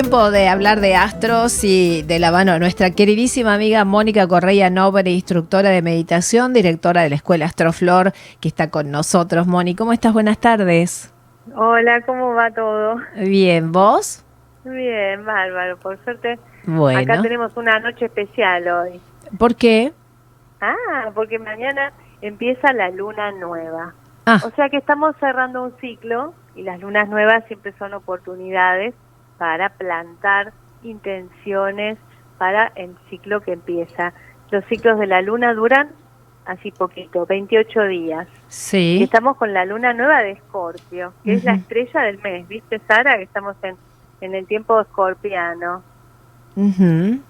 Tiempo de hablar de astros y de la mano de nuestra queridísima amiga Mónica Correia Nobre, instructora de meditación, directora de la Escuela Astroflor, que está con nosotros. Moni, ¿cómo estás? Buenas tardes. Hola, ¿cómo va todo? Bien, ¿vos? Bien, bárbaro, por suerte. Bueno. Acá tenemos una noche especial hoy. ¿Por qué? Ah, porque mañana empieza la luna nueva. Ah. O sea que estamos cerrando un ciclo y las lunas nuevas siempre son oportunidades para plantar intenciones para el ciclo que empieza. Los ciclos de la luna duran así poquito, 28 días. Y Sí. estamos con la luna nueva de Escorpio, que es la estrella del mes, ¿viste Sara? Que estamos en, en el tiempo escorpiano. Ujú.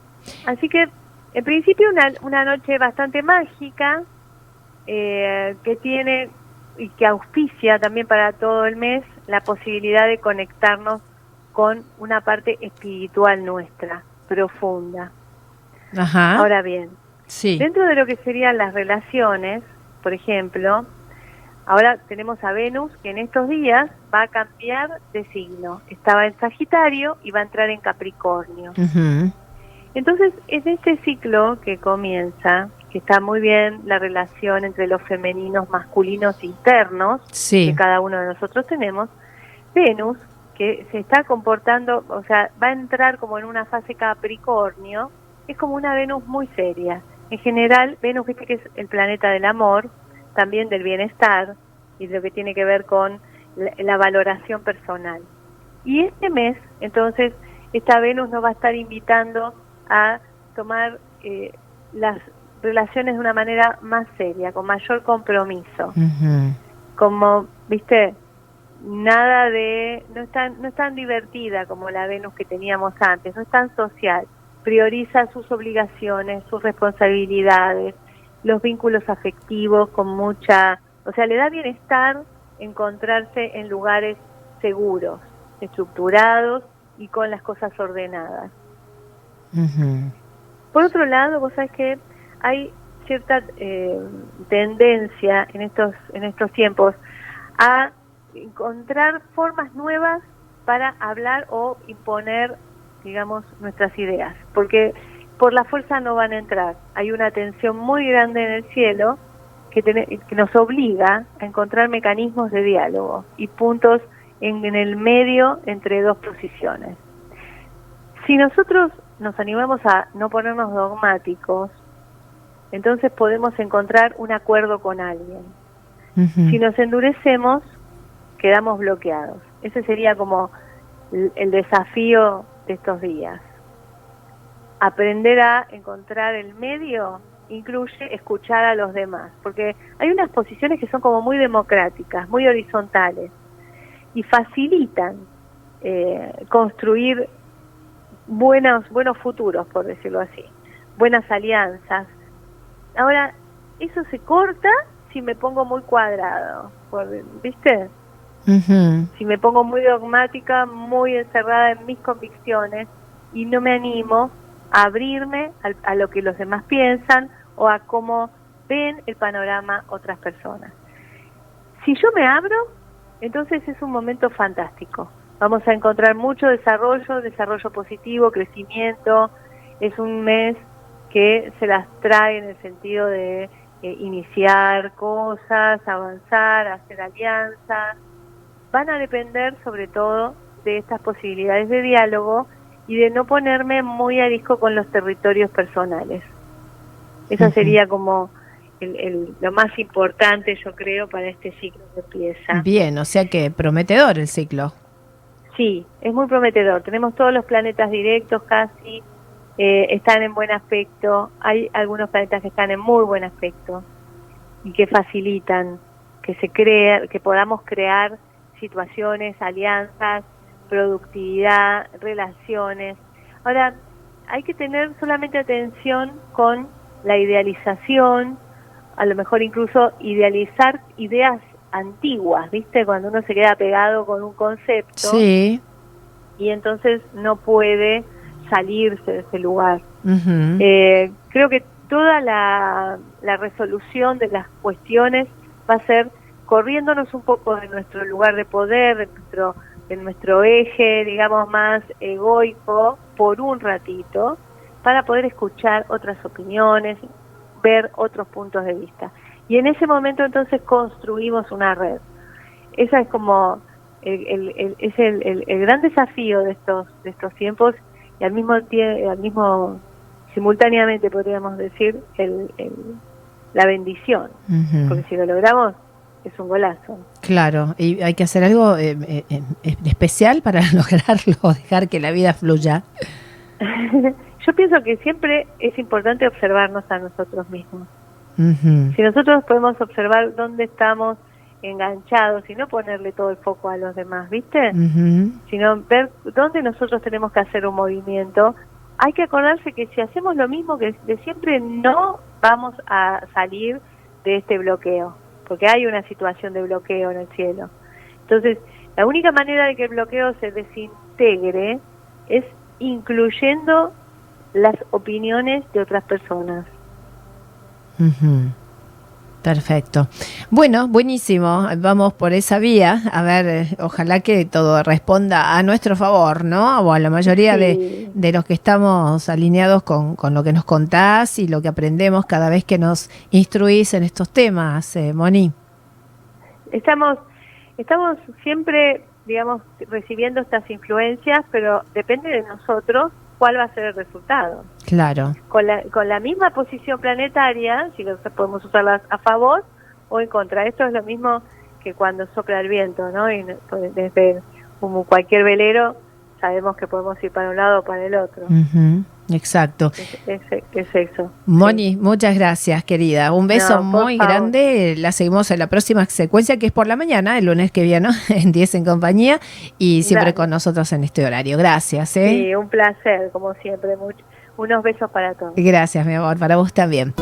Así que, en principio, una, una noche bastante mágica, eh, que tiene y que auspicia también para todo el mes la posibilidad de conectarnos con una parte espiritual nuestra, profunda. Ajá. Ahora bien, sí. dentro de lo que serían las relaciones, por ejemplo, ahora tenemos a Venus que en estos días va a cambiar de signo. Estaba en Sagitario y va a entrar en Capricornio. Entonces, en este ciclo que comienza, que está muy bien la relación entre los femeninos, masculinos internos Sí. que cada uno de nosotros tenemos, Venus, que se está comportando, o sea, va a entrar como en una fase Capricornio, es como una Venus muy seria. En general, Venus, viste que es el planeta del amor, también del bienestar y de lo que tiene que ver con la, la valoración personal. Y este mes, entonces, esta Venus nos va a estar invitando a tomar eh, las relaciones de una manera más seria, con mayor compromiso. Como, viste, nada de, no es tan, no es tan divertida como la Venus que teníamos antes, no es tan social, prioriza sus obligaciones, sus responsabilidades, los vínculos afectivos con mucha, o sea, le da bienestar encontrarse en lugares seguros, estructurados y con las cosas ordenadas. Por otro lado, vos sabés que hay cierta eh, tendencia en estos, en estos tiempos a encontrar formas nuevas para hablar o imponer, digamos, nuestras ideas, porque por la fuerza no van a entrar. Hay una tensión muy grande en el cielo que, tene- que nos obliga a encontrar mecanismos de diálogo y puntos en, en el medio entre dos posiciones. Si nosotros nos animamos a no ponernos dogmáticos, entonces podemos encontrar un acuerdo con alguien. Si nos endurecemos, quedamos bloqueados. Ese sería como el, desafío de estos días. Aprender a encontrar el medio incluye escuchar a los demás, porque hay unas posiciones que son como muy democráticas, muy horizontales, y facilitan eh, construir buenos, buenos futuros, por decirlo así, buenas alianzas. Ahora, eso se corta si me pongo muy cuadrado, por- Si me pongo muy dogmática, muy encerrada en mis convicciones y no me animo a abrirme al- a, lo que los demás piensan o a cómo ven el panorama otras personas. Si yo me abro, entonces es un momento fantástico. Vamos a encontrar mucho desarrollo, desarrollo positivo, crecimiento. Es un mes que se las trae en el sentido de eh, iniciar cosas, avanzar, hacer alianzas. Van a depender sobre todo de estas posibilidades de diálogo y de no ponerme muy a disco con los territorios personales. Ujú. sería como el- el- lo más importante, yo creo, para este ciclo que empieza. Bien, o sea que prometedor el ciclo. Sí, es muy prometedor. Tenemos todos los planetas directos casi, eh, están en buen aspecto. Hay algunos planetas que están en muy buen aspecto y que facilitan que se crea, que podamos crear situaciones, alianzas, productividad, relaciones. Ahora, hay que tener solamente atención con la idealización, a lo mejor incluso idealizar ideas antiguas, ¿viste? Cuando uno se queda pegado con un concepto Sí. y entonces no puede salirse de ese lugar. Ujú. Eh, creo que toda la, la resolución de las cuestiones va a ser corriéndonos un poco de nuestro lugar de poder, de nuestro en nuestro eje, digamos, más egoico por un ratito para poder escuchar otras opiniones, ver otros puntos de vista. Y en ese momento entonces construimos una red. Esa es como el, el, es el, el, gran desafío de estos de estos tiempos y al mismo tiempo al mismo simultáneamente podríamos decir el, la bendición porque si lo logramos es un golazo. Claro y hay que hacer algo eh, eh, eh, especial para lograrlo dejar que la vida fluya. Yo pienso que siempre es importante observarnos a nosotros mismos. Si nosotros podemos observar dónde estamos enganchados y no ponerle todo el foco a los demás, ¿viste? Sino ver dónde nosotros tenemos que hacer un movimiento. Hay que acordarse que si hacemos lo mismo que de siempre, no vamos a salir de este bloqueo, porque hay una situación de bloqueo en el cielo. Entonces, la única manera de que el bloqueo se desintegre es incluyendo las opiniones de otras personas. Perfecto. Bueno, buenísimo. Vamos por esa vía. A ver, eh, ojalá que todo responda a nuestro favor, ¿no? O a la mayoría de, de, los que estamos alineados con, con, lo que nos contás y lo que aprendemos cada vez que nos instruís en estos temas, eh, Moni. Estamos, estamos siempre, digamos, recibiendo estas influencias, pero depende de nosotros cuál va a ser el resultado. Claro. Con la, con la misma posición planetaria, si podemos usarlas a favor o en contra. Esto es lo mismo que cuando sopla el viento, ¿no? Y pues, desde como cualquier velero sabemos que podemos ir para un lado o para el otro. Exacto. Es, eso. Moni, muchas gracias, querida. Un beso muy grande. La seguimos en la próxima secuencia, que es por la mañana, el lunes que viene, en 10 en compañía, y siempre con nosotros en este horario. Gracias. ¿eh? Sí, un placer, como siempre. Unos besos para todos. Gracias, mi amor, para vos también.